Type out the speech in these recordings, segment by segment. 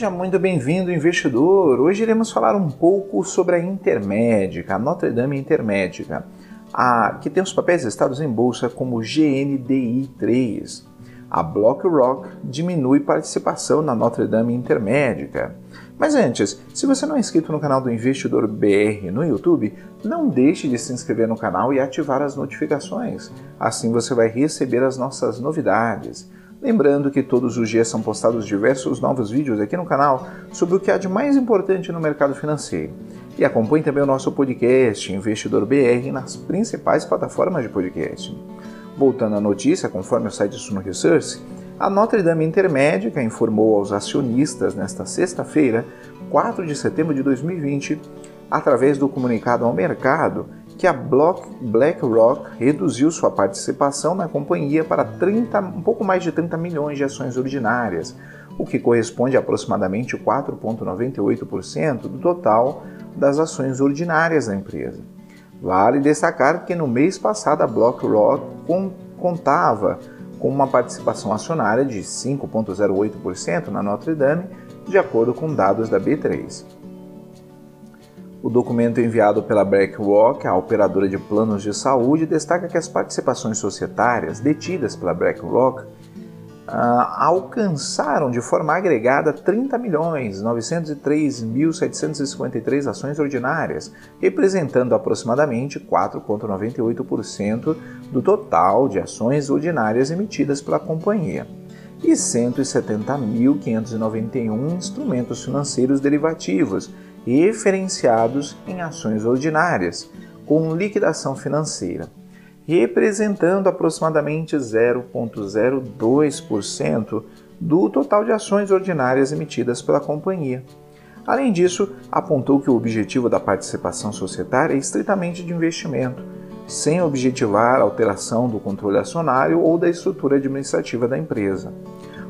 Seja muito bem-vindo, investidor! Hoje iremos falar um pouco sobre a Intermédica, a Notre Dame Intermédica, a, que tem os papéis listados em bolsa como GNDI3. A BlackRock diminui participação na Notre Dame Intermédica. Mas antes, se você não é inscrito no canal do Investidor BR no YouTube, não deixe de se inscrever no canal e ativar as notificações. Assim você vai receber as nossas novidades. Lembrando que todos os dias são postados diversos novos vídeos aqui no canal sobre o que há de mais importante no mercado financeiro. E acompanhe também o nosso podcast Investidor BR nas principais plataformas de podcast. Voltando à notícia, conforme o site Suno Research, a Notre Dame Intermédica informou aos acionistas nesta sexta-feira, 4 de setembro de 2020, através do comunicado ao mercado, que a BlackRock reduziu sua participação na companhia para 30, um pouco mais de 30 milhões de ações ordinárias, o que corresponde a aproximadamente 4,98% do total das ações ordinárias da empresa. Vale destacar que no mês passado a BlackRock contava com uma participação acionária de 5,08% na Notre Dame, de acordo com dados da B3. O documento enviado pela BlackRock, a operadora de planos de saúde, destaca que as participações societárias detidas pela BlackRock ah, alcançaram de forma agregada 30 milhões 903.753 ações ordinárias, representando aproximadamente 4,98% do total de ações ordinárias emitidas pela companhia, e 170.591 instrumentos financeiros derivativos referenciados em ações ordinárias, com liquidação financeira, representando aproximadamente 0,02% do total de ações ordinárias emitidas pela companhia. Além disso, apontou que o objetivo da participação societária é estritamente de investimento, sem objetivar alteração do controle acionário ou da estrutura administrativa da empresa.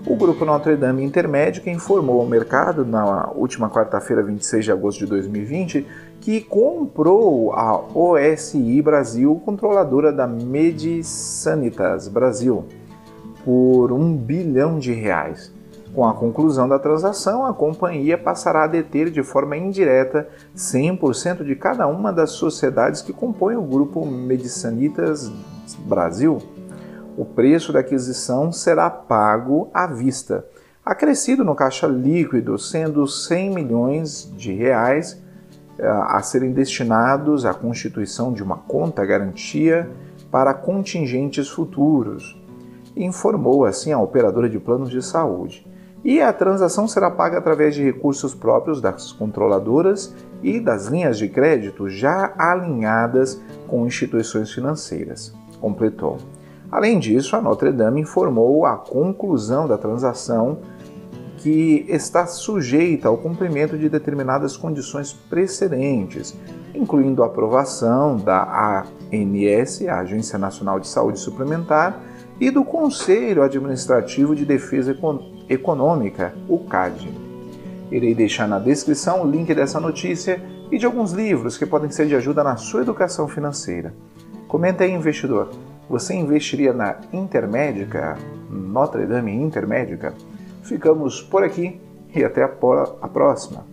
O Grupo Notre Dame Intermédica informou ao mercado na última quarta-feira, 26 de agosto de 2020, que comprou a OSI Brasil, controladora da Medisanitas Brasil, por um bilhão de reais. Com a conclusão da transação, a companhia passará a deter de forma indireta 100% de cada uma das sociedades que compõem o grupo Medisanitas Brasil o preço da aquisição será pago à vista, acrescido no caixa líquido, sendo 100 milhões de reais eh, a serem destinados à constituição de uma conta garantia para contingentes futuros, informou assim a operadora de planos de saúde. E a transação será paga através de recursos próprios das controladoras e das linhas de crédito já alinhadas com instituições financeiras, completou. Além disso, a Notre Dame informou a conclusão da transação que está sujeita ao cumprimento de determinadas condições precedentes, incluindo a aprovação da ANS, a Agência Nacional de Saúde Suplementar, e do Conselho Administrativo de Defesa Econômica, o CAD. Irei deixar na descrição o link dessa notícia e de alguns livros que podem ser de ajuda na sua educação financeira. Comenta aí, investidor. Você investiria na Intermédica, Notre Dame Intermédica? Ficamos por aqui e até a próxima.